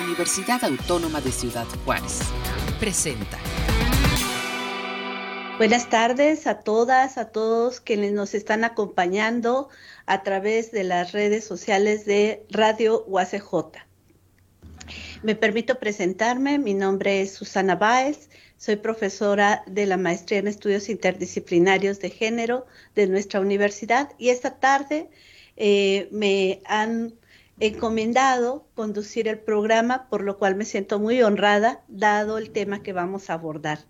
Universidad Autónoma de Ciudad Juárez. Presenta. Buenas tardes a todas, a todos quienes nos están acompañando a través de las redes sociales de Radio UACJ. Me permito presentarme, mi nombre es Susana Báez, soy profesora de la Maestría en Estudios Interdisciplinarios de Género de nuestra universidad y esta tarde eh, me han encomendado conducir el programa, por lo cual me siento muy honrada, dado el tema que vamos a abordar.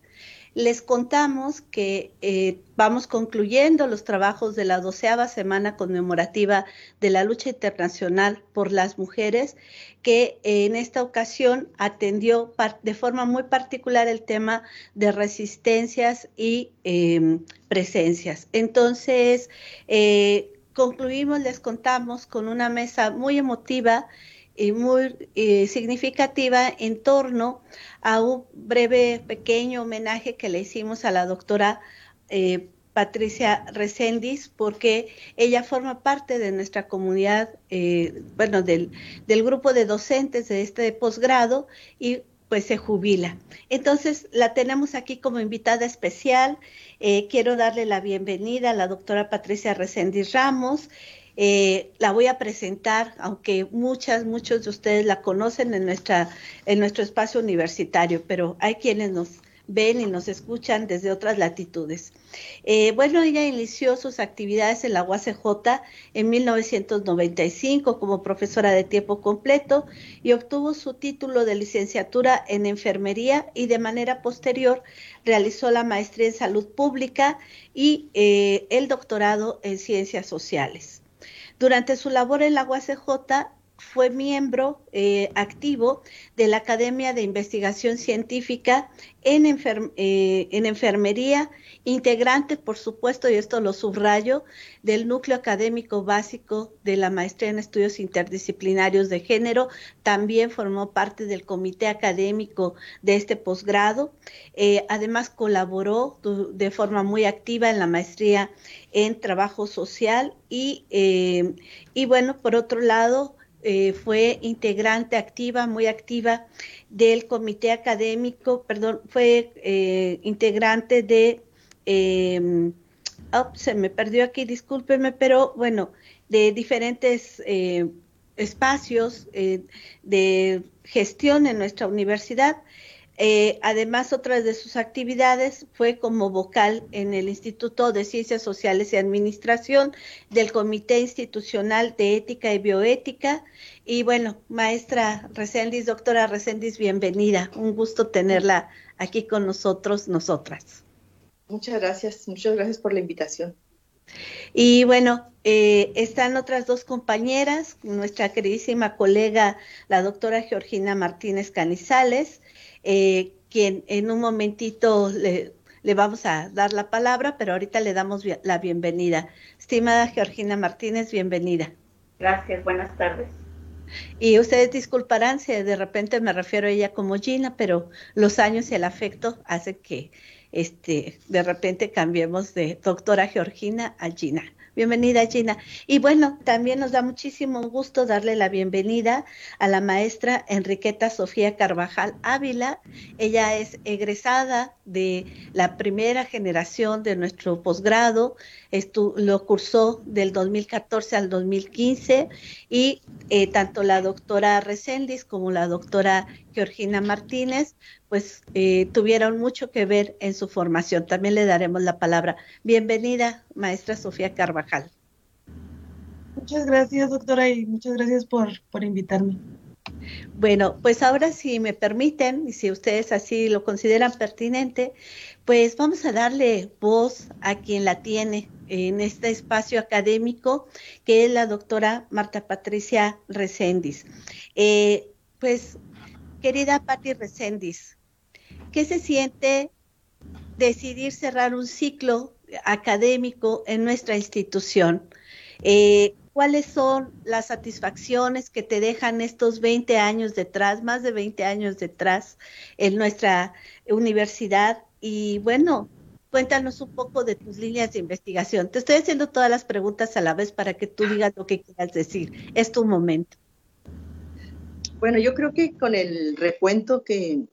Les contamos que eh, vamos concluyendo los trabajos de la doceava semana conmemorativa de la lucha internacional por las mujeres, que en esta ocasión atendió de forma muy particular el tema de resistencias y em, presencias. Entonces, eh, concluimos, les contamos con una mesa muy emotiva y muy significativa en torno a un breve, pequeño homenaje que le hicimos a la doctora eh, Patricia Recendis, porque ella forma parte de nuestra comunidad, eh, bueno, del, del, grupo de docentes de este posgrado y pues se jubila. Entonces, la tenemos aquí como invitada especial. Quiero darle la bienvenida a la doctora Patricia Recendis Ramos. Eh, la voy a presentar, aunque muchas, muchos de ustedes la conocen en, nuestra, en nuestro espacio universitario, pero hay quienes nos ven y nos escuchan desde otras latitudes. Eh, bueno, ella inició sus actividades en la UACJ en 1995 como profesora de tiempo completo y obtuvo su título de licenciatura en enfermería y de manera posterior realizó la maestría en salud pública y eh, el doctorado en ciencias sociales. Durante su labor en la UACJ fue miembro eh, activo de la Academia de Investigación Científica en, eh, en, enfermería, integrante, por supuesto, y esto lo subrayo, del núcleo académico básico de la maestría en estudios interdisciplinarios de género. También formó parte del comité académico de este posgrado. Eh, además, colaboró de forma muy activa en la maestría en trabajo social y bueno, por otro lado, eh, fue integrante activa, muy activa del comité académico, perdón, fue eh, integrante de, eh, se me perdió aquí, discúlpeme, pero bueno, de diferentes eh, espacios de gestión en nuestra universidad. Eh, además, otra de sus actividades fue como vocal en el Instituto de Ciencias Sociales y Administración del Comité Institucional de Ética y Bioética. Y bueno, maestra Recendis, doctora Recendis, bienvenida. Un gusto tenerla aquí con nosotros, nosotras. Muchas gracias, muchas gracias por la invitación. Y bueno, eh, están otras dos compañeras, nuestra queridísima colega, la doctora Georgina Martínez Canizales, eh, quien en un momentito le, vamos a dar la palabra, pero ahorita le damos la bienvenida. Estimada Georgina Martínez, bienvenida. Gracias, buenas tardes. Y ustedes disculparán si de repente me refiero a ella como Gina, pero los años y el afecto hacen que este, de repente cambiemos de doctora Georgina a Gina. Bienvenida, Gina. Y bueno, también nos da muchísimo gusto darle la bienvenida a la maestra Enriqueta Sofía Carvajal Ávila. Ella es egresada de la primera generación de nuestro posgrado, lo cursó del 2014 al 2015 y eh, tanto la doctora Recendis como la doctora Georgina Martínez pues eh, tuvieron mucho que ver en su formación. También le daremos la palabra. Bienvenida, maestra Sofía Carvajal. Muchas gracias, doctora, y muchas gracias por, por invitarme. Bueno, pues ahora si me permiten, y si ustedes así lo consideran pertinente, pues vamos a darle voz a quien la tiene en este espacio académico, que es la doctora Marta Patricia Recendis. Eh, pues, querida Patti Recendis, ¿Qué se siente decidir cerrar un ciclo académico en nuestra institución? Eh, ¿Cuáles son las satisfacciones que te dejan estos 20 años detrás, más de 20 años detrás en nuestra universidad? Y bueno, cuéntanos un poco de tus líneas de investigación. Te estoy haciendo todas las preguntas a la vez para que tú digas lo que quieras decir. Es tu momento. Bueno, yo creo que con el recuento que,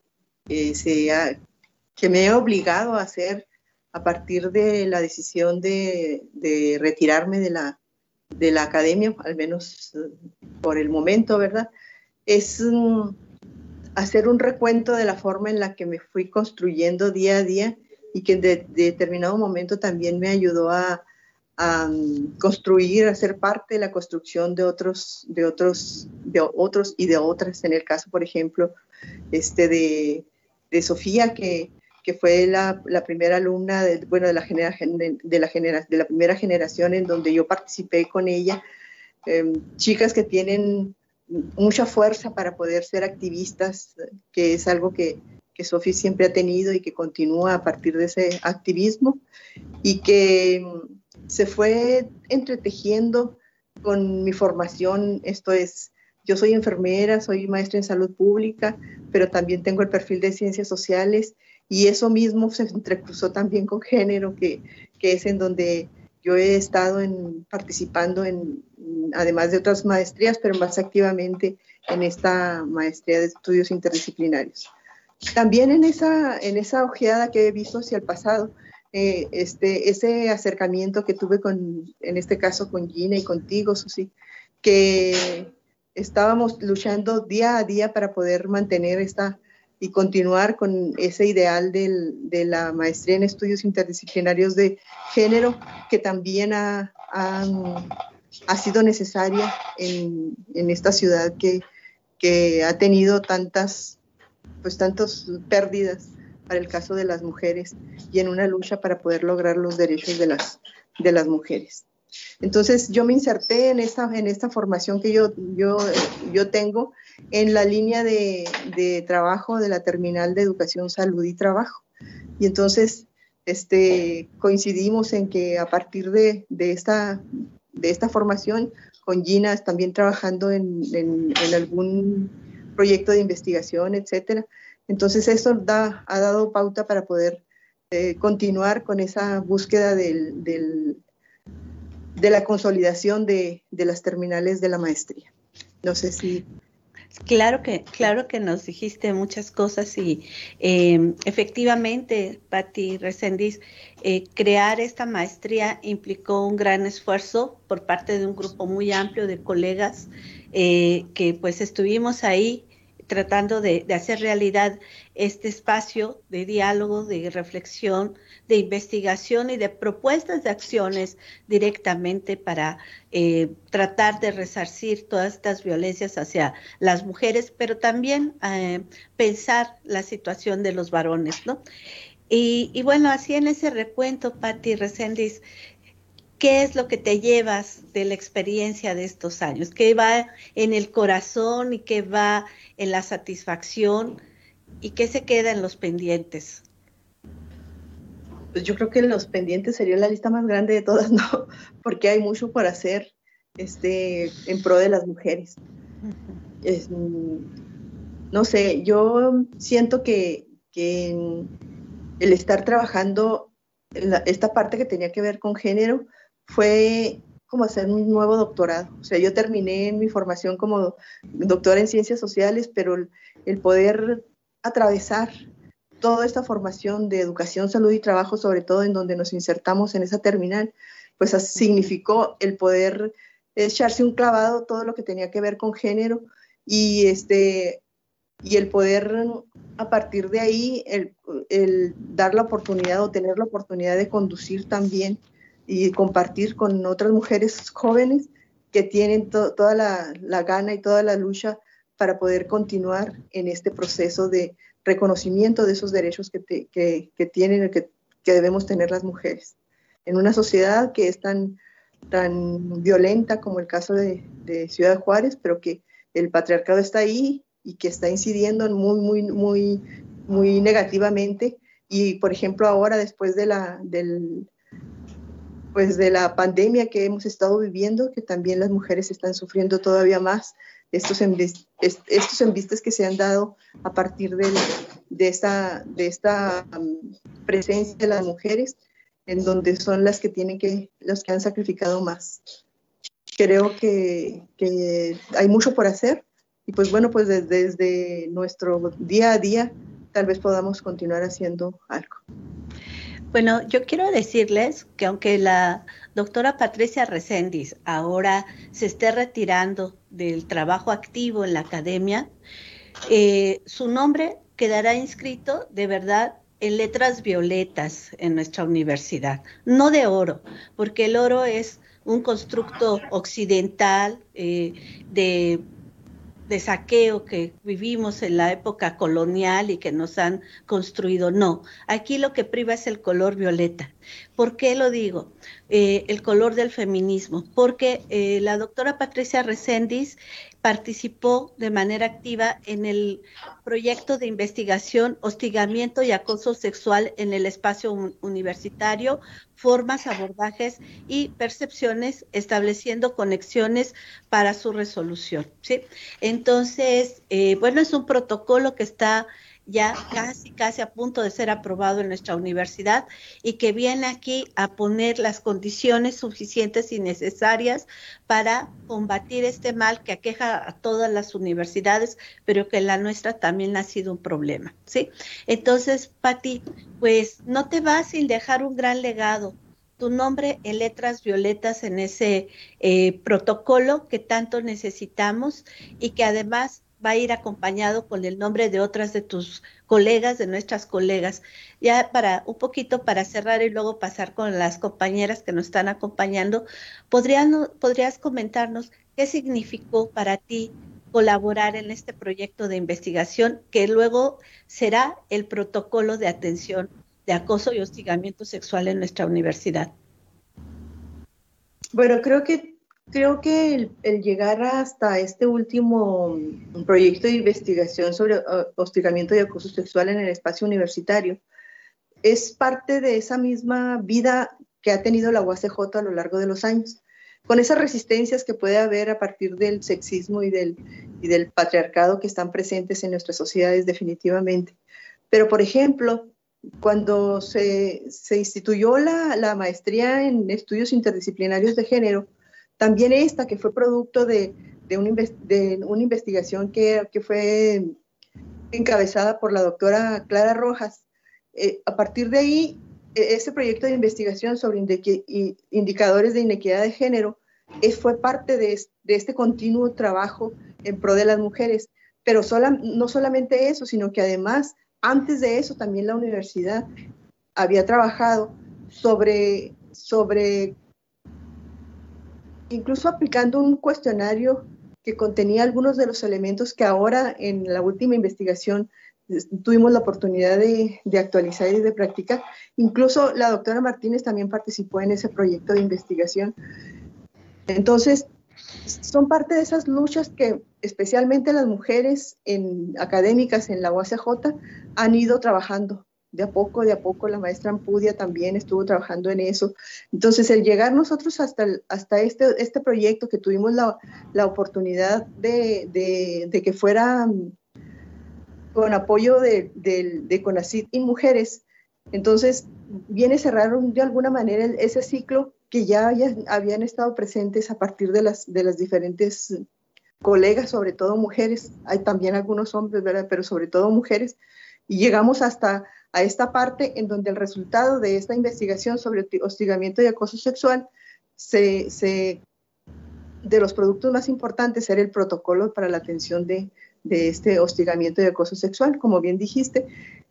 se que me he obligado a hacer a partir de la decisión de, retirarme de la, de la academia, al menos eh, por el momento, ¿verdad? Es mm, hacer un recuento de la forma en la que me fui construyendo día a día y que en determinado momento también me ayudó a, a mm, construir, a ser parte de la construcción de otros, de otros, de otros y de otras. En el caso, por ejemplo, este de, de Sofía, que, que fue la, la, primera alumna de, bueno, de, la generación de, la genera, de la primera generación en donde yo participé con ella. Em, chicas que tienen mucha fuerza para poder ser activistas, que es algo que, que Sofía siempre ha tenido y que continúa a partir de ese activismo y que se fue entretejiendo con mi formación, esto es, yo soy enfermera, soy maestra en salud pública, pero también tengo el perfil de ciencias sociales y eso mismo se entrecruzó también con género, que, que es en donde yo he estado en, participando en, además de otras maestrías, pero más activamente en esta maestría de estudios interdisciplinarios. También en esa, en esa ojeada que he visto hacia el pasado, eh, este, ese acercamiento que tuve con, en este caso con Gina y contigo, Susi, que estábamos luchando día a día para poder mantener esta y continuar con ese ideal del, de la maestría en estudios interdisciplinarios de género, que también ha, sido necesaria en, esta ciudad que, ha tenido tantas, pues tantas pérdidas para el caso de las mujeres y en una lucha para poder lograr los derechos de las mujeres. Entonces yo me inserté en esta, en esta formación que yo, yo, yo tengo en la línea de, de, trabajo de la Terminal de Educación, Salud y Trabajo. Y entonces este, coincidimos en que a partir de, de esta, de esta formación, con Gina también trabajando en, en, algún proyecto de investigación, etcétera, entonces, eso da, ha dado pauta para poder eh, continuar con esa búsqueda del, de la consolidación de, las terminales de la maestría. No sé si... Claro que, claro que nos dijiste muchas cosas y em, efectivamente, Patti Resendiz, eh, crear esta maestría implicó un gran esfuerzo por parte de un grupo muy amplio de colegas eh, que pues estuvimos ahí tratando de, hacer realidad este espacio de diálogo, de reflexión, de investigación y de propuestas de acciones directamente para eh, tratar de resarcir todas estas violencias hacia las mujeres, pero también eh, pensar la situación de los varones, ¿no? Y, y bueno, así en ese recuento, Patti Resendiz, ¿Qué es lo que te llevas de la experiencia de estos años? ¿Qué va en el corazón y qué va en la satisfacción y qué se queda en los pendientes? Pues yo creo que los pendientes sería la lista más grande de todas, ¿no? Porque hay mucho por hacer este, en pro de las mujeres. no sé, yo siento que, el estar trabajando esta parte que tenía que ver con género, fue como hacer un nuevo doctorado. O sea, yo terminé mi formación como doctora en ciencias sociales, pero el, poder atravesar toda esta formación de educación, salud y trabajo, sobre todo en donde nos insertamos en esa terminal, pues significó el poder echarse un clavado todo lo que tenía que ver con género y este y el poder a partir de ahí el, el dar la oportunidad o tener la oportunidad de conducir también y compartir con otras mujeres jóvenes que tienen toda la, gana y toda la lucha para poder continuar en este proceso de reconocimiento de esos derechos que, que, tienen, que, que debemos tener las mujeres. En una sociedad que es tan, tan violenta como el caso de, de Ciudad Juárez, pero que el patriarcado está ahí y que está incidiendo muy, muy, muy, muy negativamente. Y, por ejemplo, ahora, después de la, del, pues de la pandemia que hemos estado viviendo, que también las mujeres están sufriendo todavía más estos, estos embistes que se han dado a partir de, de esta, de esta presencia de las mujeres, en donde son las que tienen que, las que han sacrificado más. Creo que, que hay mucho por hacer, y pues bueno, pues desde, nuestro día a día tal vez podamos continuar haciendo algo. Bueno, yo quiero decirles que aunque la doctora Patricia Reséndiz ahora se esté retirando del trabajo activo en la academia, eh, su nombre quedará inscrito de verdad en letras violetas en nuestra universidad, no de oro, porque el oro es un constructo occidental eh, de de saqueo que vivimos en la época colonial y que nos han construido. No, aquí lo que priva es el color violeta. ¿Por qué lo digo? Eh, el color del feminismo. Porque eh, la doctora Patricia Reséndiz participó de manera activa en el proyecto de investigación Hostigamiento y Acoso Sexual en el Espacio Universitario, formas, abordajes y percepciones, estableciendo conexiones para su resolución. ¿sí? Entonces, eh, bueno, es un protocolo que está ya casi, casi a punto de ser aprobado en nuestra universidad y que viene aquí a poner las condiciones suficientes y necesarias para combatir este mal que aqueja a todas las universidades, pero que la nuestra también ha sido un problema, ¿sí? Entonces, Pati, pues no te vas sin dejar un gran legado, tu nombre en letras violetas en ese eh, protocolo que tanto necesitamos y que además va a ir acompañado con el nombre de otras de tus colegas, de nuestras colegas. Ya para un poquito para cerrar y luego pasar con las compañeras que nos están acompañando, ¿podrías comentarnos qué significó para ti colaborar en este proyecto de investigación que luego será el protocolo de atención de acoso y hostigamiento sexual en nuestra universidad? Bueno, creo que Creo que el, llegar hasta este último mm, proyecto de investigación sobre uh, hostigamiento y acoso sexual en el espacio universitario es parte de esa misma vida que ha tenido la UACJ a lo largo de los años, con esas resistencias que puede haber a partir del sexismo y del, y del patriarcado que están presentes en nuestras sociedades definitivamente. Pero, por ejemplo, cuando se, se instituyó la, la, maestría en estudios interdisciplinarios de género, también esta, que fue producto de, de, una investigación que, que, fue encabezada por la doctora Clara Rojas. Eh, a partir de ahí, e, ese proyecto de investigación sobre indicadores de inequidad de género es, fue parte de, de, este continuo trabajo en pro de las mujeres. Pero sola, no solamente eso, sino que además, antes de eso, también la universidad había trabajado sobre, sobre incluso aplicando un cuestionario que contenía algunos de los elementos que ahora en la última investigación tuvimos la oportunidad de, actualizar y de practicar. Incluso la doctora Martínez también participó en ese proyecto de investigación. Entonces, son parte de esas luchas que especialmente las mujeres académicas en la UACJ han ido trabajando de a poco, de a poco, la maestra Ampudia también estuvo trabajando en eso. Entonces, el llegar nosotros hasta, hasta este, este proyecto que tuvimos la, la oportunidad de, de, que fuera mm, con apoyo de, de, CONACID y mujeres, entonces viene a cerrar de alguna manera ese ciclo que ya, ya habían estado presentes a partir de las, de las diferentes colegas, sobre todo mujeres, hay también algunos hombres, ¿verdad? Pero sobre todo mujeres, y llegamos hasta a esta parte en donde el resultado de esta investigación sobre hostigamiento y acoso sexual se, se de los productos más importantes era el protocolo para la atención de, de, este hostigamiento y acoso sexual, como bien dijiste,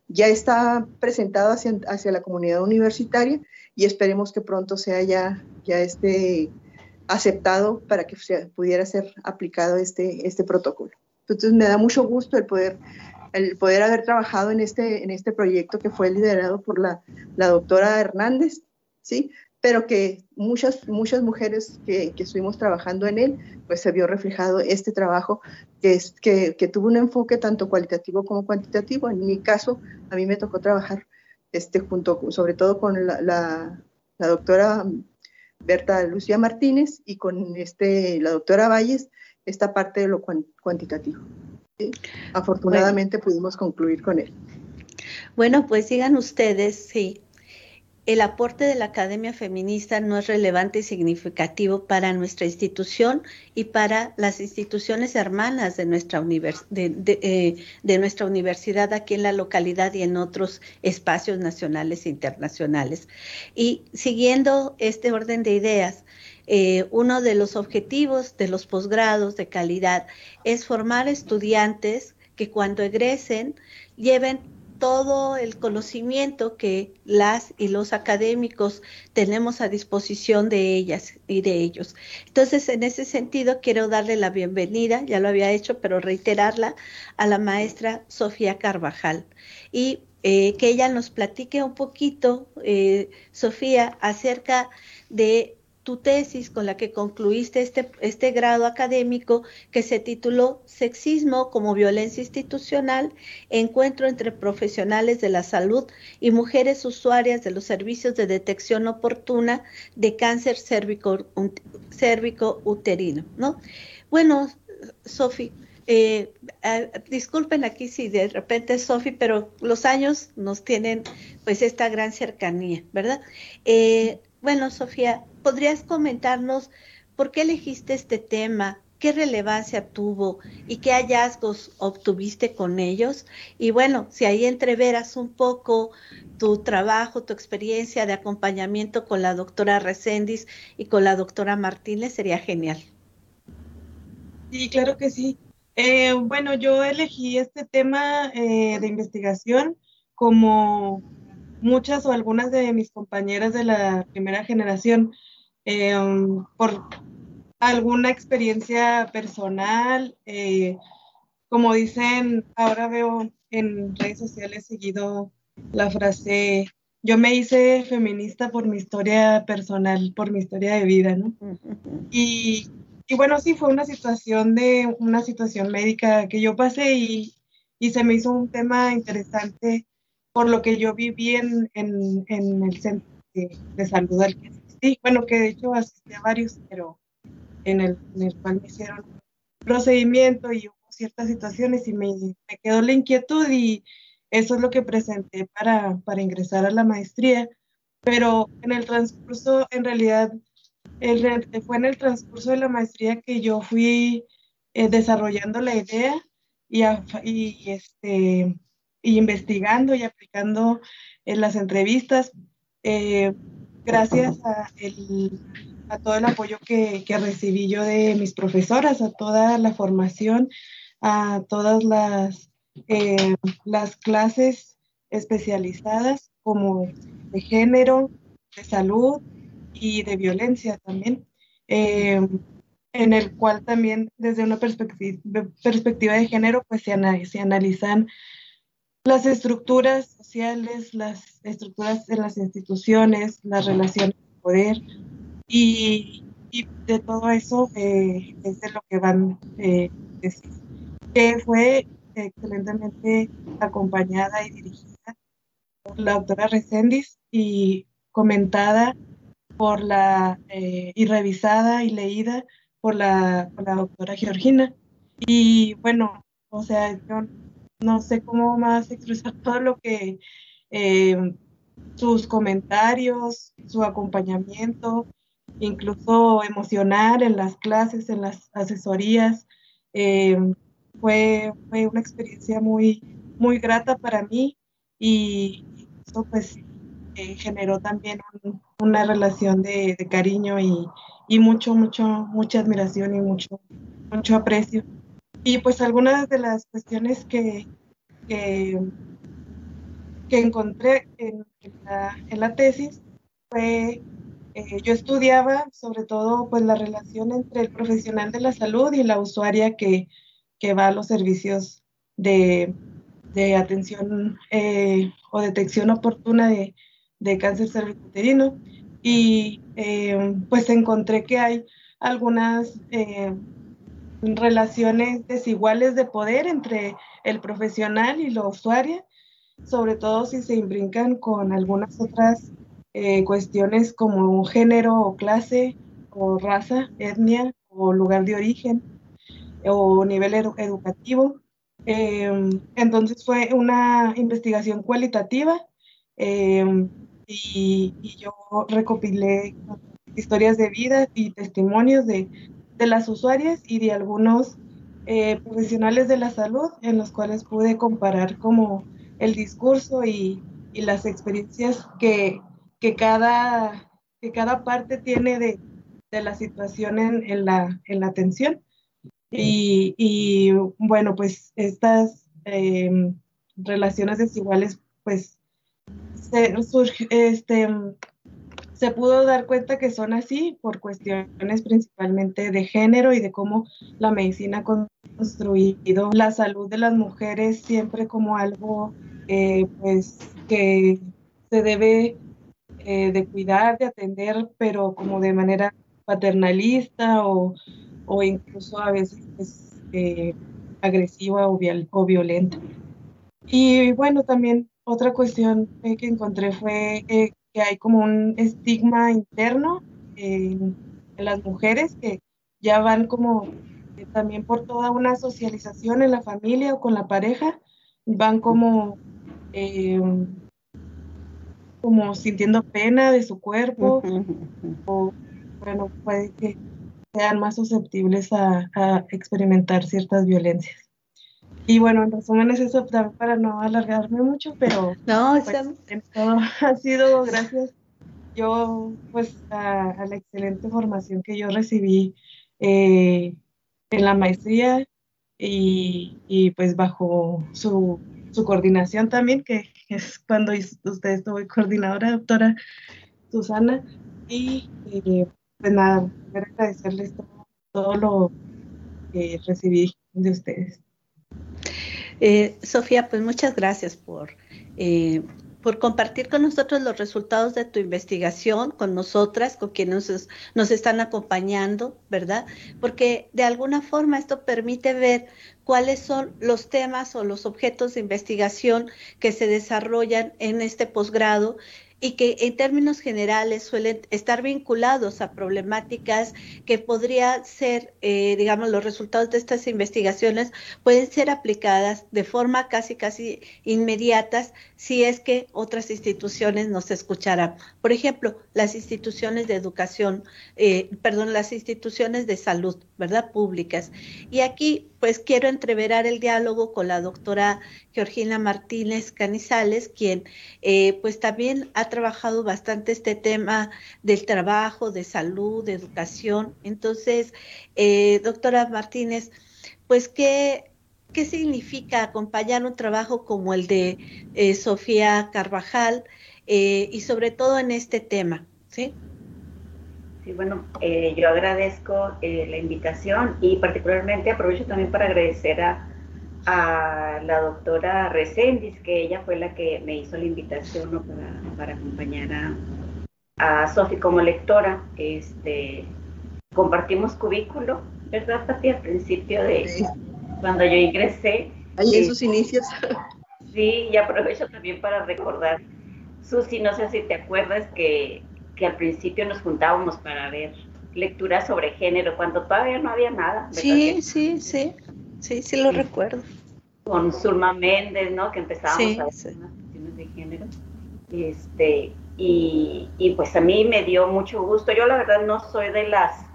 ya está presentado hacia, hacia, la comunidad universitaria y esperemos que pronto sea ya, ya esté aceptado para que pudiera ser aplicado este, este protocolo. Entonces me da mucho gusto el poder el poder haber trabajado en este, en este proyecto que fue liderado por la, doctora Hernández, ¿sí? pero que muchas, muchas mujeres que, que, estuvimos trabajando en él, pues se vio reflejado este trabajo que, es, que, que, tuvo un enfoque tanto cualitativo como cuantitativo. En mi caso, a mí me tocó trabajar este, junto, sobre todo con la doctora Berta Lucía Martínez y con este, la doctora Valles, esta parte de lo cuantitativo. Afortunadamente pudimos concluir con él. Bueno, pues sigan ustedes, sí. el aporte de la Academia Feminista no es relevante y significativo para nuestra institución y para las instituciones hermanas de nuestra, eh, de, nuestra universidad aquí en la localidad y en otros espacios nacionales e internacionales. Y siguiendo este orden de ideas, eh, uno de los objetivos de los posgrados de calidad es formar estudiantes que cuando egresen lleven todo el conocimiento que las y los académicos tenemos a disposición de ellas y de ellos. Entonces, en ese sentido, quiero darle la bienvenida, ya lo había hecho, pero reiterarla, a la maestra Sofía Carvajal y eh, que ella nos platique un poquito, eh, Sofía, acerca de tu tesis con la que concluiste este, este grado académico que se tituló Sexismo como violencia institucional, encuentro entre profesionales de la salud y mujeres usuarias de los servicios de detección oportuna de cáncer cérvico, uterino. ¿no? Bueno, Sofi, eh, disculpen aquí si de repente Sofi, pero los años nos tienen pues esta gran cercanía, ¿verdad? Eh, bueno, Sofía, ¿podrías comentarnos por qué elegiste este tema? ¿Qué relevancia tuvo y qué hallazgos obtuviste con ellos? Y bueno, si ahí entreveras un poco tu trabajo, tu experiencia de acompañamiento con la doctora Recendis y con la doctora Martínez, sería genial. Sí, claro que sí. Eh, bueno, yo elegí este tema eh, de investigación como muchas o algunas de mis compañeras de la primera generación eh, por alguna experiencia personal. Eh, como dicen, ahora veo en redes sociales seguido la frase, yo me hice feminista por mi historia personal, por mi historia de vida, ¿no? Y, y bueno, sí, fue una situación de una situación médica que yo pasé y, y se me hizo un tema interesante por lo que yo viví en, en, el centro de, salud al que asistí. Bueno, que de hecho asistí a varios, pero en el, en el cual me hicieron procedimiento y hubo ciertas situaciones y me, me, quedó la inquietud y eso es lo que presenté para, para ingresar a la maestría. Pero en el transcurso, en realidad, el, fue en el transcurso de la maestría que yo fui eh, desarrollando la idea y, y este, y investigando y aplicando en las entrevistas. Eh, gracias a, todo el apoyo que, recibí yo de mis profesoras, a toda la formación, a todas las, eh, las clases especializadas como de género, de salud y de violencia también, eh, en el cual también desde una perspectiva, de género pues se analizan las estructuras sociales, las estructuras de las instituciones, las relaciones de poder y, y de todo eso eh, es de lo que van eh, decir. Que fue excelentemente acompañada y dirigida por la doctora Recendis y comentada por la eh, y revisada y leída por la, por la doctora Georgina. Y bueno, o sea, yo no sé cómo más expresar todo lo que eh, sus comentarios, su acompañamiento, incluso emocional en las clases, en las asesorías. Eh, fue, fue una experiencia muy, muy grata para mí y eso pues eh, generó también una relación de, de cariño y, y, mucho, mucho, mucha admiración y mucho, mucho aprecio. Y pues algunas de las cuestiones que, que, encontré en, la, tesis fue, eh, yo estudiaba sobre todo pues la relación entre el profesional de la salud y la usuaria que, va a los servicios de, atención eh, o detección oportuna de, cáncer cervicuterino y eh, pues encontré que hay algunas relaciones desiguales de poder entre el profesional y la usuaria, sobre todo si se imbrincan con algunas otras eh, cuestiones como género o clase o raza, etnia o lugar de origen o nivel educativo. Em, entonces fue una investigación cualitativa em, y, yo recopilé historias de vida y testimonios de, las usuarias y de algunos eh, profesionales de la salud en los cuales pude comparar como el discurso y, las experiencias que, cada, que cada parte tiene de, la situación en, la, en la atención. Y, bueno, pues estas em, relaciones desiguales, pues se, este, se pudo dar cuenta que son así por cuestiones principalmente de género y de cómo la medicina ha construido la salud de las mujeres siempre como algo eh, pues que se debe eh, de cuidar, de atender, pero como de manera paternalista o, o incluso a veces pues, eh, agresiva o, o, violenta. Y bueno, también otra cuestión que encontré fue que hay como un estigma interno en las mujeres que ya van como también por toda una socialización en la familia o con la pareja, van como, eh, como sintiendo pena de su cuerpo, o bueno, puede que sean más susceptibles a, experimentar ciertas violencias. Y bueno, en resumen es eso para no alargarme mucho, pero no, pues, ha sido gracias. Yo pues a, la excelente formación que yo recibí eh, en la maestría y, pues bajo su, coordinación también, que es cuando usted estuvo coordinadora, doctora Susana, y eh, pues nada, quiero agradecerles todo, lo que recibí de ustedes. Eh, Sofía, pues muchas gracias por eh, por compartir con nosotros los resultados de tu investigación, con nosotras, con quienes nos, están acompañando, ¿verdad? Porque de alguna forma esto permite ver cuáles son los temas o los objetos de investigación que se desarrollan en este posgrado y que en términos generales suelen estar vinculados a problemáticas que podría ser, eh, digamos, los resultados de estas investigaciones pueden ser aplicadas de forma casi, casi inmediatas si es que otras instituciones nos escucharan. Por ejemplo, las instituciones de educación, eh, perdón, las instituciones de salud, ¿verdad? Públicas. Y aquí, pues quiero entreverar el diálogo con la doctora Georgina Martínez Canizales, quien eh, pues también ha trabajado bastante este tema del trabajo, de salud, de educación. Entonces, eh, doctora Martínez, pues qué, qué significa acompañar un trabajo como el de eh, Sofía Carvajal y sobre todo en este tema, ¿sí? Sí, bueno, yo agradezco la invitación y particularmente aprovecho también para agradecer a a la doctora Recendis, que ella fue la que me hizo la invitación para, acompañar a, a Sofi como lectora. Este, compartimos cubículo, ¿verdad, Pati? Al principio de cuando yo ingresé. Ahí en sus inicios. Sí, y aprovecho también para recordar, Susi, no sé si te acuerdas que, que al principio nos juntábamos para ver lecturas sobre género, cuando todavía no había nada. Sí, sí, sí. Sí, sí lo recuerdo. Con Zulma Méndez, ¿no? Que empezábamos a ver cuestiones de género. Este, y, y, pues a mí me dio mucho gusto. Yo la verdad no soy de las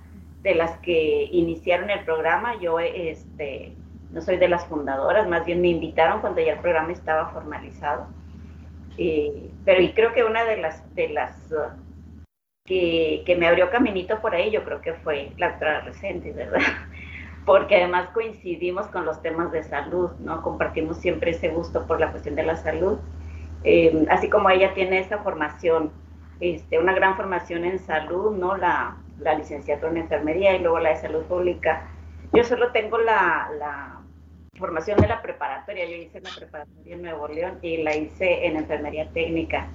de las que iniciaron el programa, yo este no soy de las fundadoras, más bien me invitaron cuando ya el programa estaba formalizado. pero y creo que una de las de las que, que, me abrió caminito por ahí, yo creo que fue la doctora Recente, ¿verdad? porque además coincidimos con los temas de salud, ¿no? Compartimos siempre ese gusto por la cuestión de la salud. Eh, así como ella tiene esa formación, este, una gran formación en salud, ¿no? La, la licenciatura en enfermería y luego la de salud pública. Yo solo tengo la, la formación de la preparatoria, yo hice la preparatoria en Nuevo León y la hice en enfermería técnica,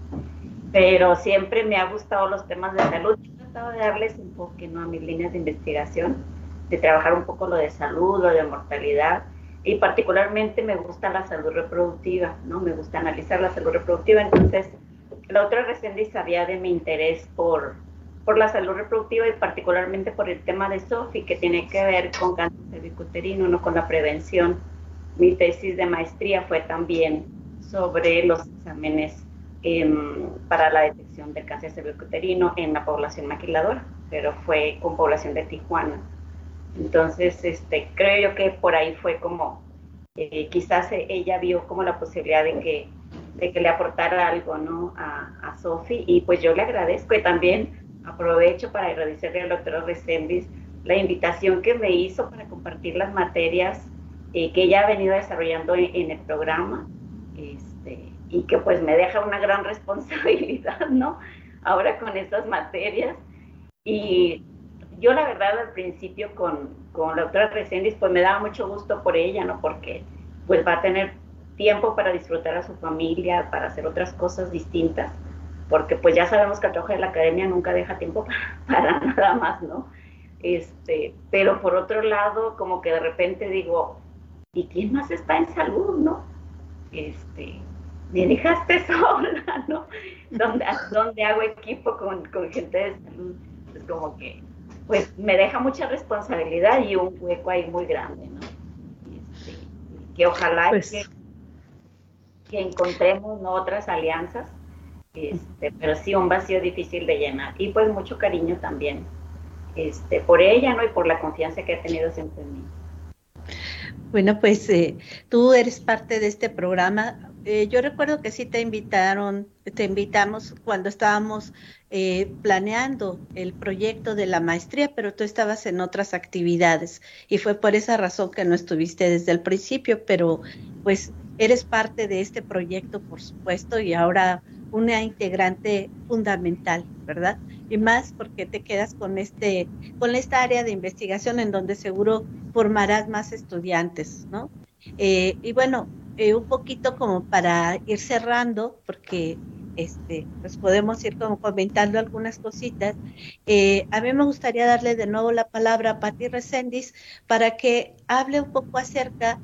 pero siempre me ha gustado los temas de salud. He tratado de darles enfoque ¿no? a mis líneas de investigación de trabajar un poco lo de salud, lo de mortalidad, y particularmente me gusta la salud reproductiva, ¿no? Me gusta analizar la salud reproductiva, entonces la otra recién sabía de mi interés por, por la salud reproductiva y particularmente por el tema de Sofi, que tiene que ver con cáncer cervicuterino, no con la prevención. Mi tesis de maestría fue también sobre los exámenes para la detección del cáncer cervicuterino en la población maquiladora, pero fue con población de Tijuana. Entonces, este, creo yo que por ahí fue como, eh, quizás ella vio como la posibilidad de que, de que le aportara algo, ¿no? A, a Sofi, y pues yo le agradezco y también aprovecho para agradecerle al doctor Resendiz la invitación que me hizo para compartir las materias eh, que ella ha venido desarrollando en, el programa este, y que pues me deja una gran responsabilidad, ¿no? Ahora con estas materias. Y yo la verdad al principio con, con la doctora Resendiz pues me daba mucho gusto por ella, ¿no? Porque pues va a tener tiempo para disfrutar a su familia, para hacer otras cosas distintas, porque pues ya sabemos que el trabajo de la academia nunca deja tiempo para, para nada más, ¿no? Este, pero por otro lado, como que de repente digo, ¿y quién más está en salud, no? Este, me dejaste sola, ¿no? ¿Dónde, hago equipo con, gente de salud? Es como que, pues me deja mucha responsabilidad y un hueco ahí muy grande, ¿no? Este, que ojalá pues que, que, encontremos otras alianzas, este, pero sí un vacío difícil de llenar. Y pues mucho cariño también este, por ella, ¿no? Y por la confianza que ha tenido siempre en mí. Bueno, pues eh, tú eres parte de este programa. Eh, yo recuerdo que sí te invitaron, te invitamos cuando estábamos eh, planeando el proyecto de la maestría, pero tú estabas en otras actividades y fue por esa razón que no estuviste desde el principio, pero pues eres parte de este proyecto, por supuesto, y ahora una integrante fundamental, ¿verdad? Y más porque te quedas con este, con esta área de investigación en donde seguro formarás más estudiantes, ¿no? Eh, y bueno, eh, un poquito como para ir cerrando, porque este, pues podemos ir comentando algunas cositas. Eh, a mí me gustaría darle de nuevo la palabra a Patti Resendiz para que hable un poco acerca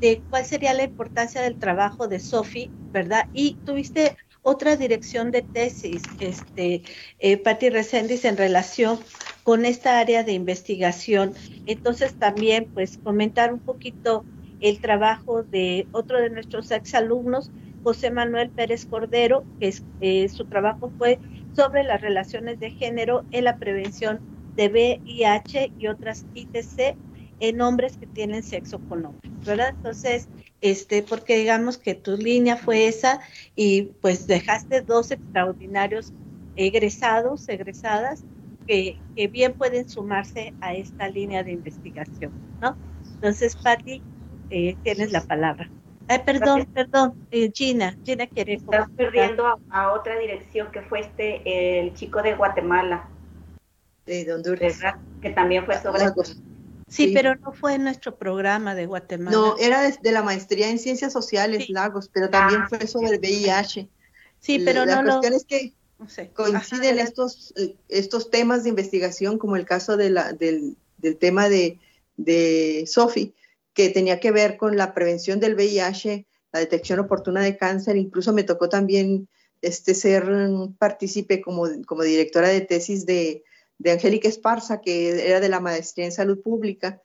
de cuál sería la importancia del trabajo de Sofi, ¿verdad? Y tuviste otra dirección de tesis, este, eh, Patti Reséndiz, en relación con esta área de investigación. Entonces también, pues, comentar un poquito el trabajo de otro de nuestros exalumnos, José Manuel Pérez Cordero, que es, eh, su trabajo fue sobre las relaciones de género en la prevención de VIH y otras ITC en hombres que tienen sexo con hombres, ¿verdad? Entonces, este, porque digamos que tu línea fue esa y pues dejaste dos extraordinarios egresados, egresadas, que, bien pueden sumarse a esta línea de investigación, ¿no? Entonces, Patti, eh, tienes la palabra. Ay, perdón, perdón, eh, Gina, Gina quiere... Estás perdiendo a, otra dirección que fue este, el chico de Guatemala. De Honduras. Que también fue sobre... Sí, pero no fue en nuestro programa de Guatemala. No, era de, la maestría en ciencias sociales, Lagos, pero también ah, fue sobre el VIH. Sí, pero la, no La cuestión es que coinciden estos, eh, estos temas de investigación, como el caso de la, del, del tema de, de Sofi, que tenía que ver con la prevención del VIH, la detección oportuna de cáncer, incluso me tocó también este, ser partícipe como, como directora de tesis de de Angélica Esparza, que era de la maestría en salud pública,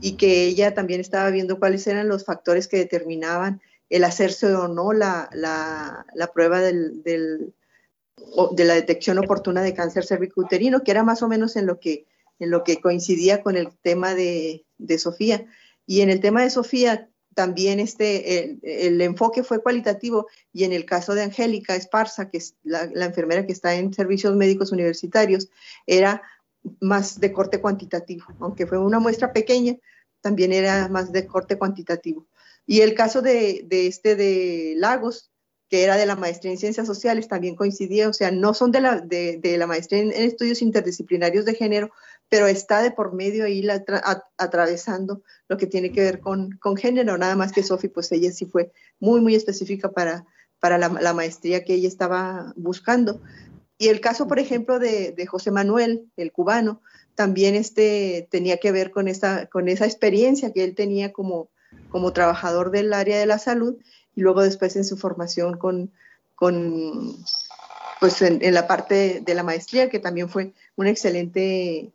y que ella también estaba viendo cuáles eran los factores que determinaban el hacerse o no la, prueba del, de la detección oportuna de cáncer cervicuterino, que era más o menos en lo que, en lo que coincidía con el tema de, de Sofía. Y en el tema de Sofía, también este, el, enfoque fue cualitativo y en el caso de Angélica Esparza, que es la, enfermera que está en servicios médicos universitarios, era más de corte cuantitativo, aunque fue una muestra pequeña, también era más de corte cuantitativo. Y el caso de, de este de Lagos, que era de la maestría en ciencias sociales, también coincidía, o sea, no son de la, de, de la maestría en, estudios interdisciplinarios de género, pero está de por medio ahí la, atravesando lo que tiene que ver con, con género, nada más que Sofi, pues ella sí fue muy, muy específica para, para la, maestría que ella estaba buscando. Y el caso, por ejemplo, de, José Manuel, el cubano, también este, tenía que ver con esa, con esa experiencia que él tenía como, como trabajador del área de la salud y luego después en su formación con, con pues en, la parte de la maestría, que también fue un excelente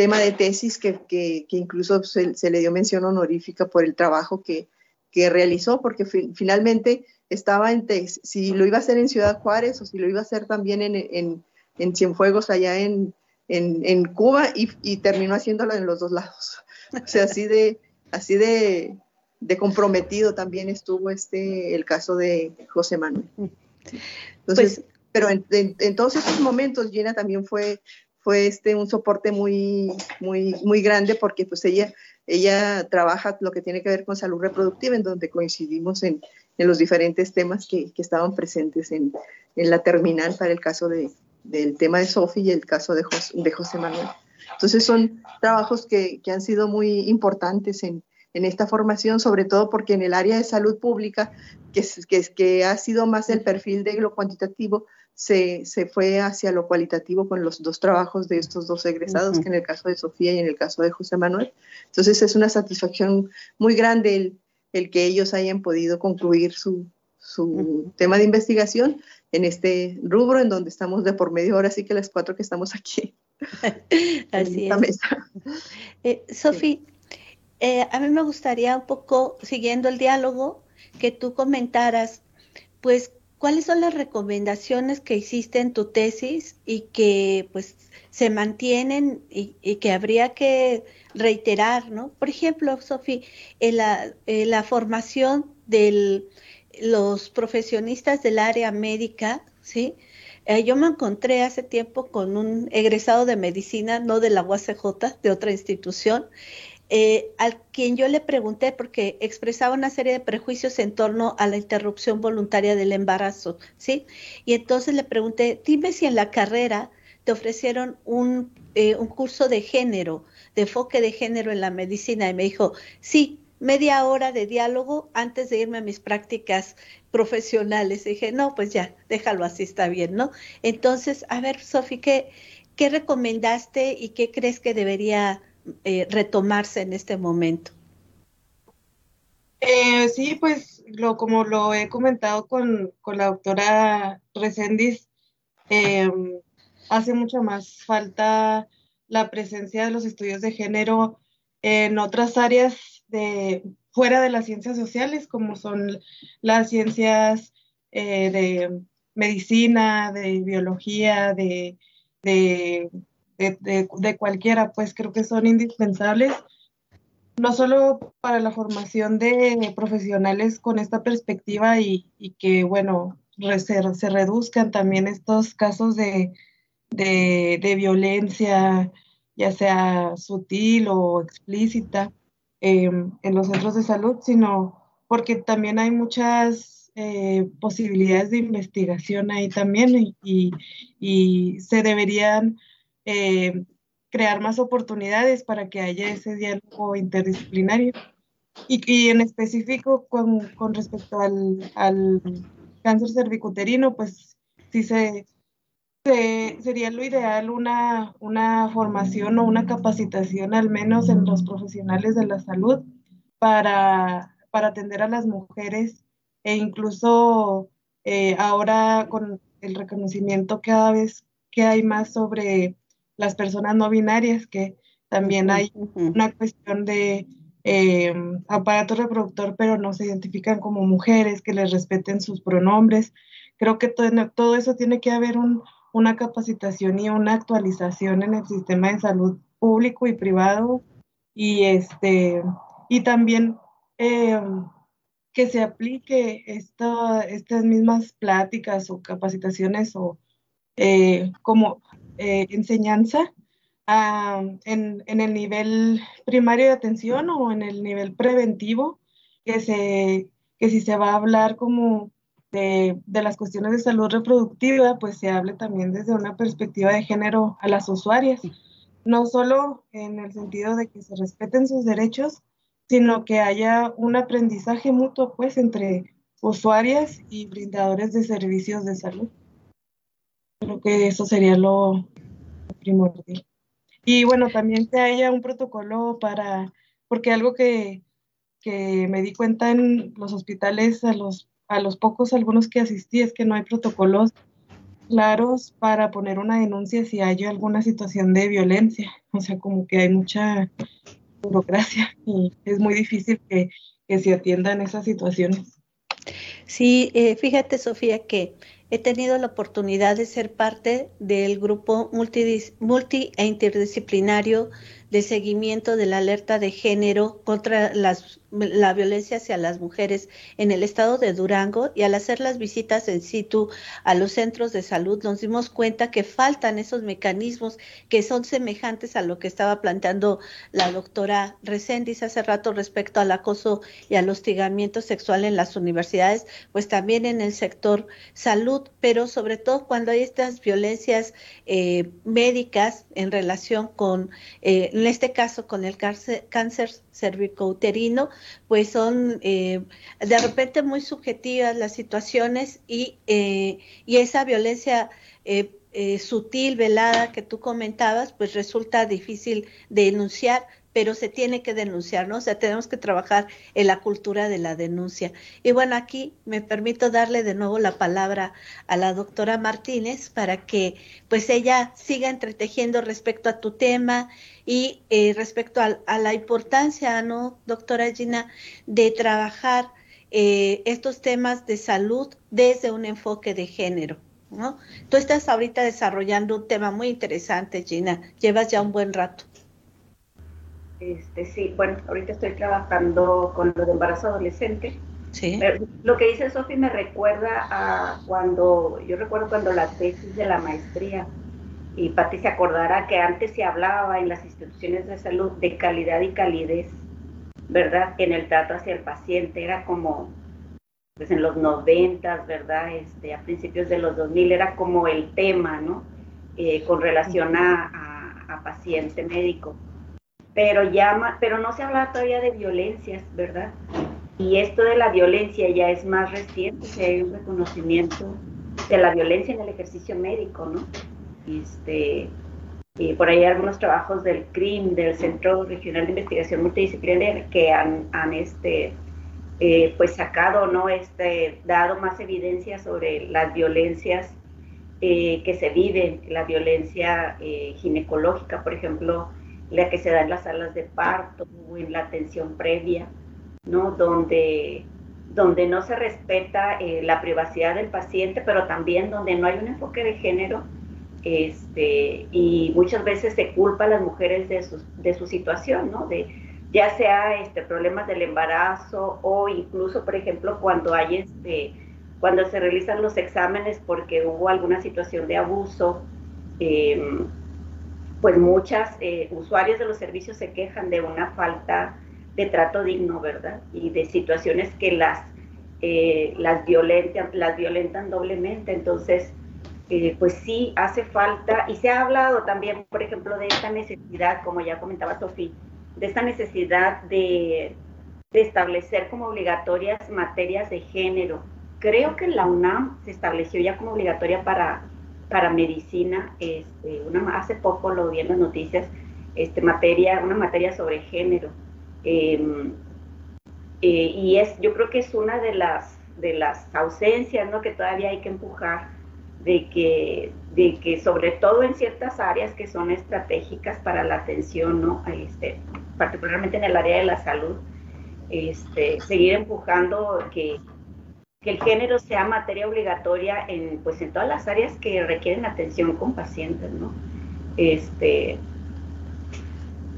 tema de tesis que, que, incluso se, le dio mención honorífica por el trabajo que, que realizó, porque finalmente estaba en si lo iba a hacer en Ciudad Juárez o si lo iba a hacer también en, en, en Cienfuegos allá en, en Cuba y, terminó haciéndolo en los dos lados. O sea, así de, así de, de comprometido también estuvo este el caso de José Manuel. Entonces, pues pero en, en, todos estos momentos Gina también fue fue este un soporte muy muy muy grande porque pues ella ella trabaja lo que tiene que ver con salud reproductiva en donde coincidimos en, en los diferentes temas que, que estaban presentes en, en, la terminal para el caso de, del tema de Sofi y el caso de, de José Manuel. Entonces son trabajos que, que han sido muy importantes en, en esta formación, sobre todo porque en el área de salud pública, que, que, que ha sido más el perfil de lo cuantitativo, se, se, fue hacia lo cualitativo con los dos trabajos de estos dos egresados, que en el caso de Sofía y en el caso de José Manuel. Entonces es una satisfacción muy grande el, el que ellos hayan podido concluir su, su tema de investigación en este rubro en donde estamos de por medio hora, así que las cuatro que estamos aquí. así es. Eh, Sofía, eh, a mí me gustaría un poco, siguiendo el diálogo, que tú comentaras, pues, cuáles son las recomendaciones que hiciste en tu tesis y que, pues, se mantienen y, que habría que reiterar, ¿no? Por ejemplo, Sofía, en la, la formación de los profesionistas del área médica, ¿sí? Eh, yo me encontré hace tiempo con un egresado de medicina, no de la UACJ, de otra institución, eh, al quien yo le pregunté, porque expresaba una serie de prejuicios en torno a la interrupción voluntaria del embarazo, ¿sí? Y entonces le pregunté, dime si en la carrera te ofrecieron un, eh, un curso de género, de enfoque de género en la medicina, y me dijo, sí, media hora de diálogo antes de irme a mis prácticas profesionales. Y dije, no, pues ya, déjalo así, está bien, ¿no? Entonces, a ver, Sofi, ¿qué, ¿qué recomendaste y qué crees que debería eh, retomarse en este momento? Eh, sí, pues lo, como lo he comentado con, la doctora Resendiz, em, hace mucha más falta la presencia de los estudios de género en otras áreas de fuera de las ciencias sociales, como son las ciencias eh, de medicina, de biología, de de, cualquiera, pues creo que son indispensables, no solo para la formación de profesionales con esta perspectiva y, que, bueno, se, se, reduzcan también estos casos de, de, violencia, ya sea sutil o explícita, em, en los centros de salud, sino porque también hay muchas eh, posibilidades de investigación ahí también y, y se deberían eh, crear más oportunidades para que haya ese diálogo interdisciplinario. Y, en específico con, con respecto al, al, cáncer cervicuterino, pues sí se, sería lo ideal una, una formación o una capacitación al menos en los profesionales de la salud para, para atender a las mujeres e incluso eh, ahora con el reconocimiento cada vez que hay más sobre las personas no binarias, que también hay una cuestión de eh, aparato reproductor, pero no se identifican como mujeres, que les respeten sus pronombres. Creo que todo, todo eso tiene que haber una capacitación y una actualización en el sistema de salud público y privado y este y también eh, que se aplique estas mismas pláticas o capacitaciones o eh, como eh, enseñanza en, el nivel primario de atención o en el nivel preventivo, que si se va a hablar como de, de, las cuestiones de salud reproductiva, pues se hable también desde una perspectiva de género a las usuarias, no solo en el sentido de que se respeten sus derechos, sino que haya un aprendizaje mutuo pues entre usuarias y brindadores de servicios de salud. Creo que eso sería lo primordial. Y bueno, también que haya un protocolo para, porque algo que, que me di cuenta en los hospitales, a los, a los pocos, algunos que asistí, es que no hay protocolos claros para poner una denuncia si hay alguna situación de violencia. O sea, como que hay mucha burocracia y es muy difícil que, que se atiendan esas situaciones. Sí, eh, fíjate Sofía que he tenido la oportunidad de ser parte del grupo multi, multi e interdisciplinario de seguimiento de la alerta de género contra las, la violencia hacia las mujeres en el estado de Durango y al hacer las visitas en situ a los centros de salud nos dimos cuenta que faltan esos mecanismos que son semejantes a lo que estaba planteando la doctora Reséndiz hace rato respecto al acoso y al hostigamiento sexual en las universidades, pues también en el sector salud, pero sobre todo cuando hay estas violencias eh, médicas en relación con eh, en este caso con el cáncer, cervicouterino, pues son eh, de repente muy subjetivas las situaciones y, eh, y esa violencia eh, sutil, velada que tú comentabas, pues resulta difícil de denunciar pero se tiene que denunciar, ¿no? O sea, tenemos que trabajar en la cultura de la denuncia. Y bueno, aquí me permito darle de nuevo la palabra a la doctora Martínez para que pues ella siga entretejiendo respecto a tu tema y eh, respecto a, la importancia, ¿no, doctora Gina, de trabajar eh, estos temas de salud desde un enfoque de género. ¿no? Tú estás ahorita desarrollando un tema muy interesante, Gina. Llevas ya un buen rato. Este, sí, bueno, ahorita estoy trabajando con lo de embarazo adolescente. Sí. Lo que dice Sofi me recuerda a cuando, yo recuerdo cuando la tesis de la maestría, y Pati se acordará que antes se hablaba en las instituciones de salud de calidad y calidez, ¿verdad? En el trato hacia el paciente, era como, pues en los noventas, ¿verdad? Este, a principios de los 2000 era como el tema, ¿no? Eh, con relación a, a paciente médico pero ya pero no se habla todavía de violencias, ¿verdad? Y esto de la violencia ya es más reciente, si hay un reconocimiento de la violencia en el ejercicio médico, ¿no? Este, y por ahí hay algunos trabajos del CRIM, del Centro Regional de Investigación Multidisciplinaria, que han, han este, eh, pues sacado, ¿no? Este, dado más evidencia sobre las violencias eh, que se viven, la violencia eh, ginecológica, por ejemplo, la que se da en las salas de parto o en la atención previa, ¿no? Donde, donde no se respeta eh, la privacidad del paciente, pero también donde no hay un enfoque de género este, y muchas veces se culpa a las mujeres de su, de su situación, ¿no? De, ya sea este, problemas del embarazo o incluso, por ejemplo, cuando hay este, cuando se realizan los exámenes porque hubo alguna situación de abuso, eh, pues muchas eh, usuarios de los servicios se quejan de una falta de trato digno, ¿verdad? Y de situaciones que las, eh, las, violentan, las violentan doblemente. Entonces, eh, pues sí hace falta, y se ha hablado también, por ejemplo, de esta necesidad, como ya comentaba Sofía, de esta necesidad de, de establecer como obligatorias materias de género. Creo que en la UNAM se estableció ya como obligatoria para para medicina, este, una, hace poco lo vi en las noticias, este, materia, una materia sobre género. Em, eh, y es, yo creo que es una de las, de las ausencias ¿no? que todavía hay que empujar, de que, de que sobre todo en ciertas áreas que son estratégicas para la atención, ¿no? este, particularmente en el área de la salud, este, seguir empujando que, que el género sea materia obligatoria en, pues, en todas las áreas que requieren atención con pacientes, ¿no? Este,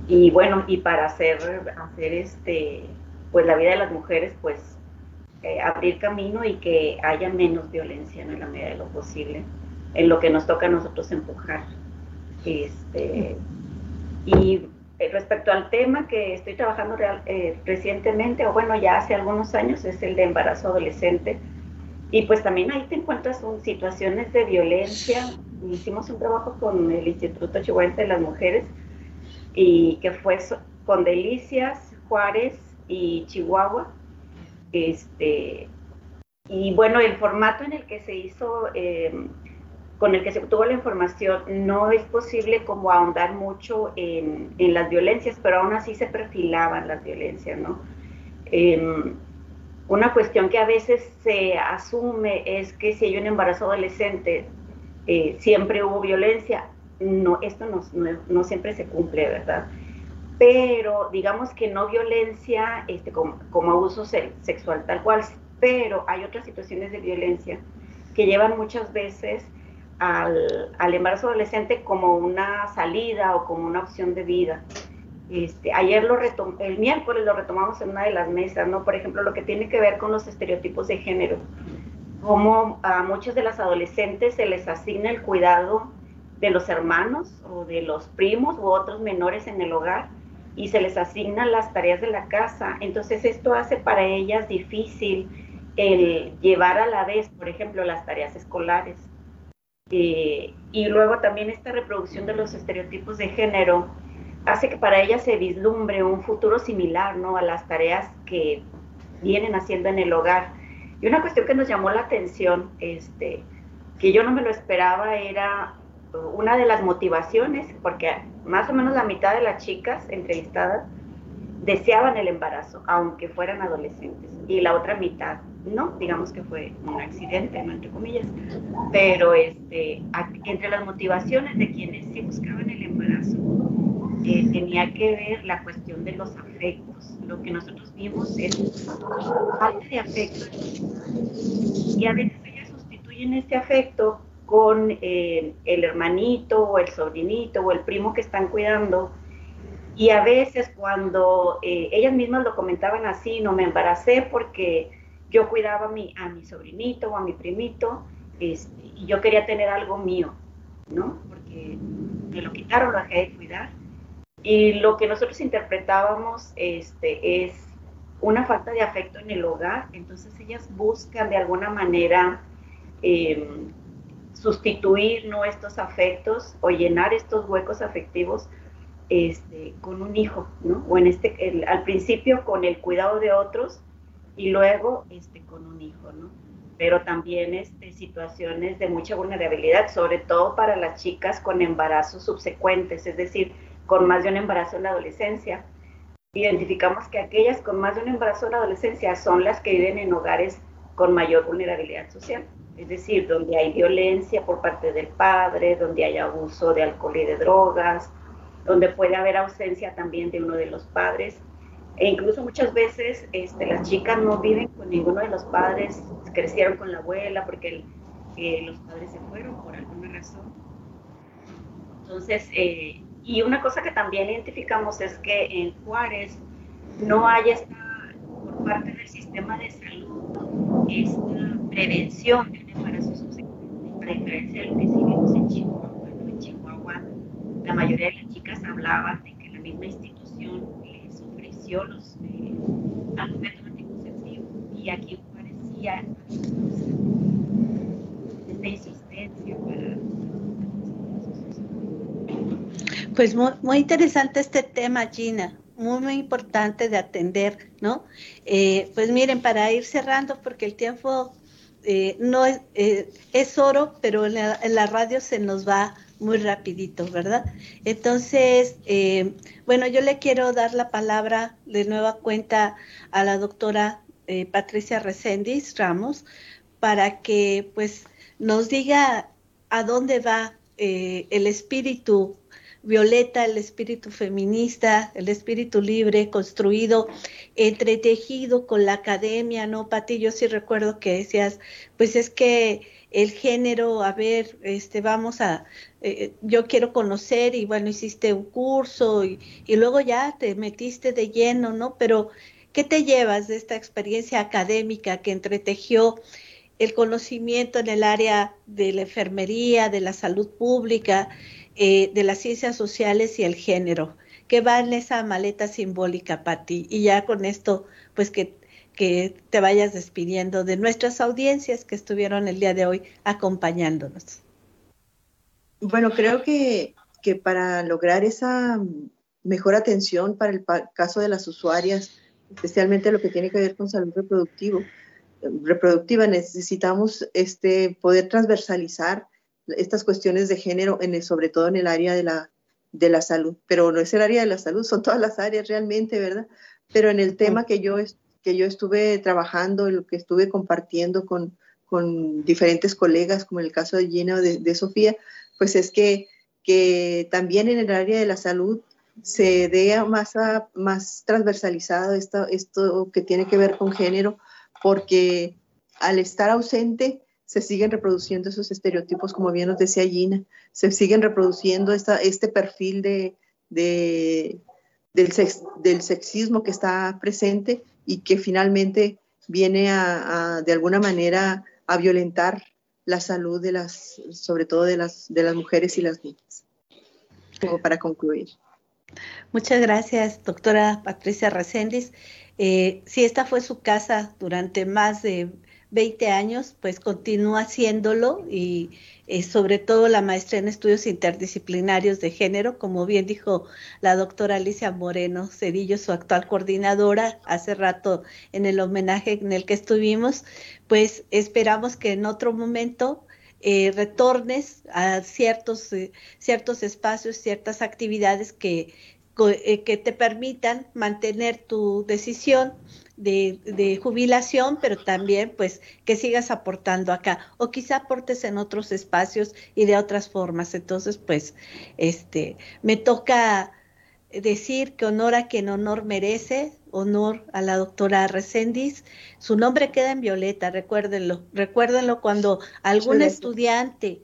y bueno, y para hacer, hacer este, pues la vida de las mujeres, pues eh, abrir camino y que haya menos violencia en la medida de lo posible, en lo que nos toca a nosotros empujar. Este, y respecto al tema que estoy trabajando eh, recientemente, o bueno, ya hace algunos años, es el de embarazo adolescente. Y pues también ahí te encuentras con situaciones de violencia. Hicimos un trabajo con el Instituto Chihuahuense de las Mujeres y que fue con Delicias, Juárez y Chihuahua. Este, y bueno, el formato en el que se hizo eh, con el que se obtuvo la información, no es posible como ahondar mucho en, las violencias, pero aún así se perfilaban las violencias, ¿no? Em, una cuestión que a veces se asume es que si hay un embarazo adolescente, eh, siempre hubo violencia. No, esto no, no, siempre se cumple, ¿verdad? pero digamos que no violencia este, como, abuso sexual tal cual, pero hay otras situaciones de violencia que llevan muchas veces al, al, embarazo adolescente como una salida o como una opción de vida. Este, ayer lo retom el miércoles lo retomamos en una de las mesas, ¿no? Por ejemplo, lo que tiene que ver con los estereotipos de género, como a muchos de las adolescentes se les asigna el cuidado de los hermanos o de los primos u otros menores en el hogar y se les asignan las tareas de la casa. Entonces esto hace para ellas difícil el llevar a la vez, por ejemplo, las tareas escolares. Eh, y luego también esta reproducción de los estereotipos de género hace que para ellas se vislumbre un futuro similar ¿no? a las tareas que vienen haciendo en el hogar. Y una cuestión que nos llamó la atención, este, que yo no me lo esperaba, era una de las motivaciones, porque más o menos la mitad de las chicas entrevistadas deseaban el embarazo, aunque fueran adolescentes, y la otra mitad no, digamos que fue un accidente, entre comillas, pero este, entre las motivaciones de quienes sí buscaban el embarazo, eh, tenía que ver la cuestión de los afectos. Lo que nosotros vimos es falta de afecto. Y a veces ellas sustituyen este afecto con eh, el hermanito o el sobrinito o el primo que están cuidando. Y a veces cuando eh, ellas mismas lo comentaban así, no me embaracé porque yo cuidaba a mi, a sobrinito o a mi primito este, y yo quería tener algo mío, ¿no? Porque me lo quitaron, lo dejé de cuidar. Y lo que nosotros interpretábamos este, es una falta de afecto en el hogar, entonces ellas buscan de alguna manera em, sustituir ¿no? estos afectos o llenar estos huecos afectivos este, con un hijo, ¿no? O en este, al principio con el cuidado de otros y luego este, con un hijo, ¿no? Pero también este, situaciones de mucha vulnerabilidad, sobre todo para las chicas con embarazos subsecuentes, es decir, con más de un embarazo en la adolescencia. Identificamos que aquellas con más de un embarazo en la adolescencia son las que viven en hogares con mayor vulnerabilidad social, es decir, donde hay violencia por parte del padre, donde hay abuso de alcohol y de drogas, donde puede haber ausencia también de uno de los padres e incluso muchas veces este, las chicas no viven con ninguno de los padres, crecieron con la abuela porque los padres se fueron por alguna razón. Entonces, eh, y una cosa que también identificamos es que en Juárez no hay esta, por parte del sistema de salud, esta prevención de embarazo subsecuente, a diferencia de lo que sí vimos en Chihuahua. En Chihuahua, la mayoría de hablaban de que la misma institución los eh, anticonceptivos y aquí parecía esta insistencia para pues muy, muy, interesante este tema, Gina, muy, muy importante de atender, ¿no? Eh, pues miren, para ir cerrando, porque el tiempo eh, no es, eh, es oro, pero en la, en la radio se nos va muy rapidito, ¿verdad? Entonces, eh, bueno, yo le quiero dar la palabra de nueva cuenta a la doctora eh, Patricia Reséndiz Ramos para que pues nos diga a dónde va eh, el espíritu violeta, el espíritu feminista, el espíritu libre, construido, entretejido con la academia, ¿no, Pati? Yo sí recuerdo que decías, pues es que el género, a ver, este, vamos a, eh, yo quiero conocer y bueno, hiciste un curso y, luego ya te metiste de lleno, ¿no? Pero, ¿qué te llevas de esta experiencia académica que entretejió el conocimiento en el área de la enfermería, de la salud pública, eh, de las ciencias sociales y el género? ¿Qué va en esa maleta simbólica, Patti? Y ya con esto, pues que que te vayas despidiendo de nuestras audiencias que estuvieron el día de hoy acompañándonos. Bueno, creo que, que para lograr esa mejor atención para el caso de las usuarias, especialmente lo que tiene que ver con salud reproductivo, reproductiva, necesitamos este, poder transversalizar estas cuestiones de género, en sobre todo en el área de la, de la salud. Pero no es el área de la salud, son todas las áreas realmente, ¿verdad? Pero en el tema que yo que yo estuve trabajando, lo que estuve compartiendo con, con diferentes colegas, como en el caso de Gina o de, Sofía, pues es que, que también en el área de la salud se dé más, más transversalizado esto, esto que tiene que ver con género, porque al estar ausente se siguen reproduciendo esos estereotipos, como bien nos decía Gina, se siguen reproduciendo esta, este perfil de, del, del, sexismo que está presente y que finalmente viene de alguna manera a violentar la salud de las, sobre todo de las, de las mujeres y las niñas. Como para concluir. Muchas gracias, doctora Patricia Reséndiz. Eh, si esta fue su casa durante más de 20 años, pues continúa haciéndolo y eh, sobre todo la maestría en estudios interdisciplinarios de género, como bien dijo la doctora Alicia Moreno Cedillo, su actual coordinadora, hace rato en el homenaje en el que estuvimos, pues esperamos que en otro momento eh, retornes a ciertos, eh, ciertos espacios, ciertas actividades que, que te permitan mantener tu decisión de, jubilación, pero también pues que sigas aportando acá o quizá aportes en otros espacios y de otras formas. Entonces, pues, este, me toca decir que honor a quien honor merece, honor a la doctora Reséndiz. Su nombre queda en violeta, recuérdenlo. Recuérdenlo cuando algún estudiante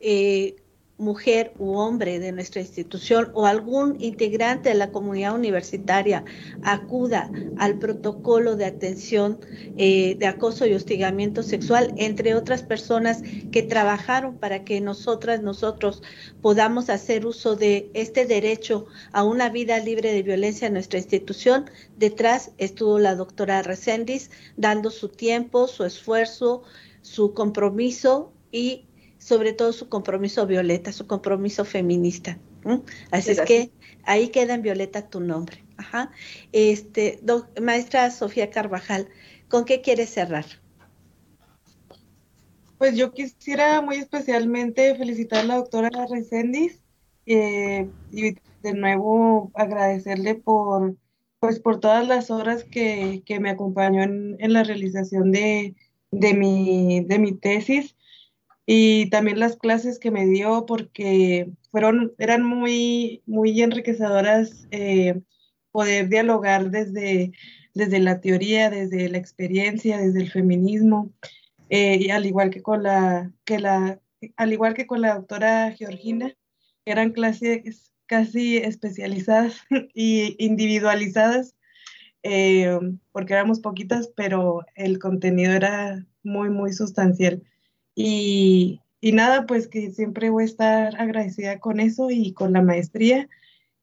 eh, mujer u hombre de nuestra institución o algún integrante de la comunidad universitaria acuda al protocolo de atención eh, de acoso y hostigamiento sexual, entre otras personas que trabajaron para que nosotras, nosotros podamos hacer uso de este derecho a una vida libre de violencia en nuestra institución, detrás estuvo la doctora Reséndiz dando su tiempo, su esfuerzo, su compromiso y sobre todo su compromiso violeta, su compromiso feminista. Así es que ahí queda en violeta tu nombre. Ajá. Este, maestra Sofía Carvajal, ¿con qué quieres cerrar? Pues yo quisiera muy especialmente felicitar a la doctora Resendiz eh, y de nuevo agradecerle por, pues, por todas las horas que, me acompañó en, la realización de, de, mi, de mi tesis y también las clases que me dio porque fueron, eran muy, muy enriquecedoras eh, poder dialogar desde, desde la teoría, desde la experiencia, desde el feminismo, eh, y al igual que con la, que la, al igual que con la doctora Georgina, eran clases casi especializadas y individualizadas, eh, porque éramos poquitas, pero el contenido era muy, muy sustancial. Y, nada, pues que siempre voy a estar agradecida con eso y con la maestría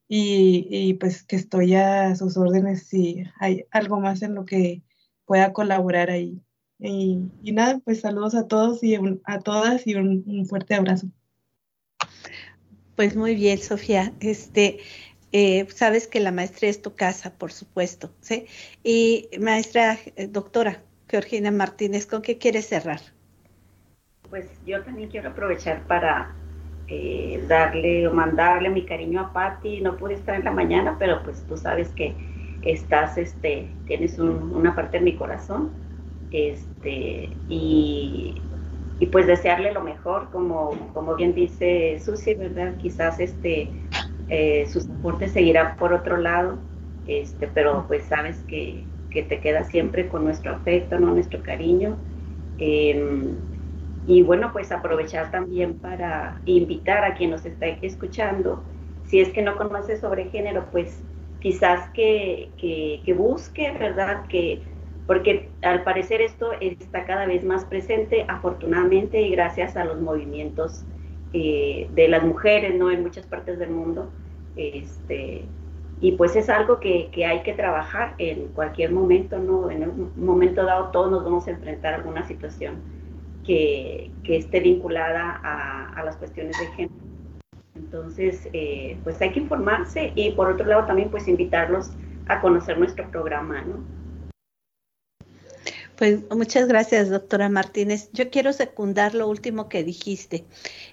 y, pues que estoy a sus órdenes si hay algo más en lo que pueda colaborar ahí. Y, nada, pues saludos a todos y a todas y un, fuerte abrazo. Pues muy bien, Sofía. Este, eh, sabes que la maestría es tu casa, por supuesto, ¿sí? Y maestra, eh, doctora Georgina Martínez, ¿con qué quieres cerrar? Pues yo también quiero aprovechar para eh, darle o mandarle mi cariño a Patti. No pude estar en la mañana, pero pues tú sabes que estás, este, tienes una parte en mi corazón. Este, y, pues desearle lo mejor, como, como bien dice Susi, ¿verdad? Quizás este, eh, sus aportes seguirán por otro lado, este, pero pues sabes que, que te queda siempre con nuestro afecto, ¿no? nuestro cariño. Em, y bueno, pues aprovechar también para invitar a quien nos está escuchando, si es que no conoce sobre género, pues quizás que, que, busque, ¿verdad? Que, porque al parecer esto está cada vez más presente, afortunadamente, y gracias a los movimientos eh, de las mujeres, ¿no? En muchas partes del mundo. Este, y pues es algo que, que, hay que trabajar en cualquier momento, ¿no? En un momento dado todos nos vamos a enfrentar a alguna situación que, esté vinculada a, las cuestiones de género. Entonces, eh, pues hay que informarse y por otro lado también pues invitarlos a conocer nuestro programa, ¿no? Pues muchas gracias, doctora Martínez. Yo quiero secundar lo último que dijiste.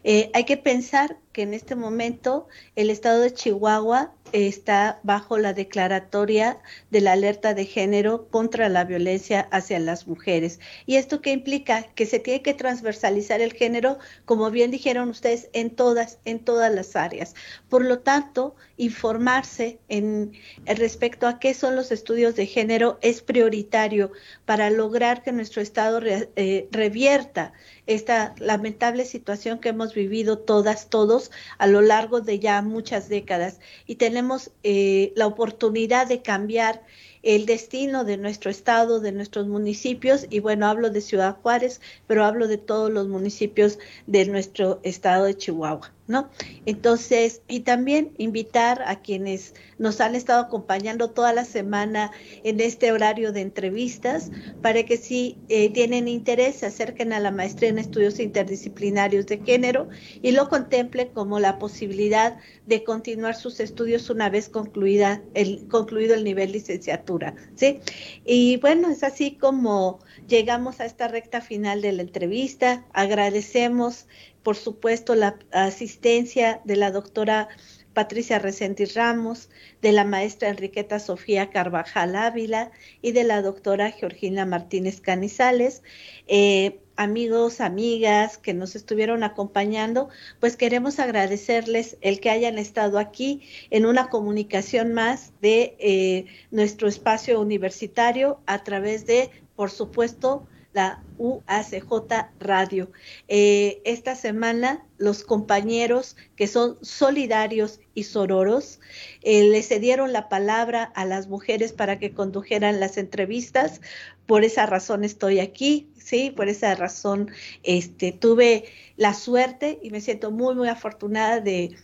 Eh, hay que pensar que en este momento el estado de Chihuahua está bajo la declaratoria de la alerta de género contra la violencia hacia las mujeres. ¿Y esto qué implica? Que se tiene que transversalizar el género, como bien dijeron ustedes, en todas, en todas las áreas. Por lo tanto, informarse en, respecto a qué son los estudios de género es prioritario para lograr que nuestro Estado eh, revierta esta lamentable situación que hemos vivido todas, todos a lo largo de ya muchas décadas. Y tenemos eh, la oportunidad de cambiar el destino de nuestro estado, de nuestros municipios, y bueno, hablo de Ciudad Juárez, pero hablo de todos los municipios de nuestro estado de Chihuahua. ¿No? Entonces, y también invitar a quienes nos han estado acompañando toda la semana en este horario de entrevistas para que si eh, tienen interés se acerquen a la maestría en estudios interdisciplinarios de género y lo contemplen como la posibilidad de continuar sus estudios una vez concluida el, concluido el nivel licenciatura, ¿sí? Y bueno, es así como llegamos a esta recta final de la entrevista. Agradecemos por supuesto, la asistencia de la doctora Patricia Resentis Ramos, de la maestra Enriqueta Sofía Carvajal Ávila y de la doctora Georgina Martínez Canizales. Eh, amigos, amigas que nos estuvieron acompañando, pues queremos agradecerles el que hayan estado aquí en una comunicación más de eh, nuestro espacio universitario a través de, por supuesto, la UACJ Radio. Eh, esta semana los compañeros que son solidarios y sororos eh, le cedieron la palabra a las mujeres para que condujeran las entrevistas. Por esa razón estoy aquí, sí, por esa razón este, tuve la suerte y me siento muy, muy afortunada de,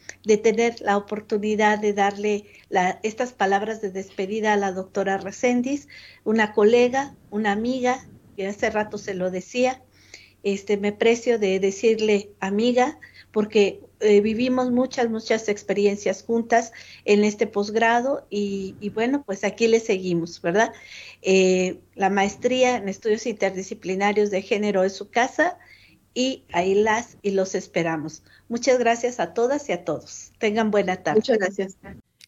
tener la oportunidad de darle estas palabras de despedida a la doctora Reséndiz, una colega, una amiga, hace rato se lo decía, este, me precio de decirle amiga, porque eh, vivimos muchas, muchas experiencias juntas en este posgrado y, bueno, pues aquí le seguimos, ¿verdad? Eh, la maestría en estudios interdisciplinarios de género es su casa y ahí las y los esperamos. Muchas gracias a todas y a todos. Tengan buena tarde. Muchas gracias.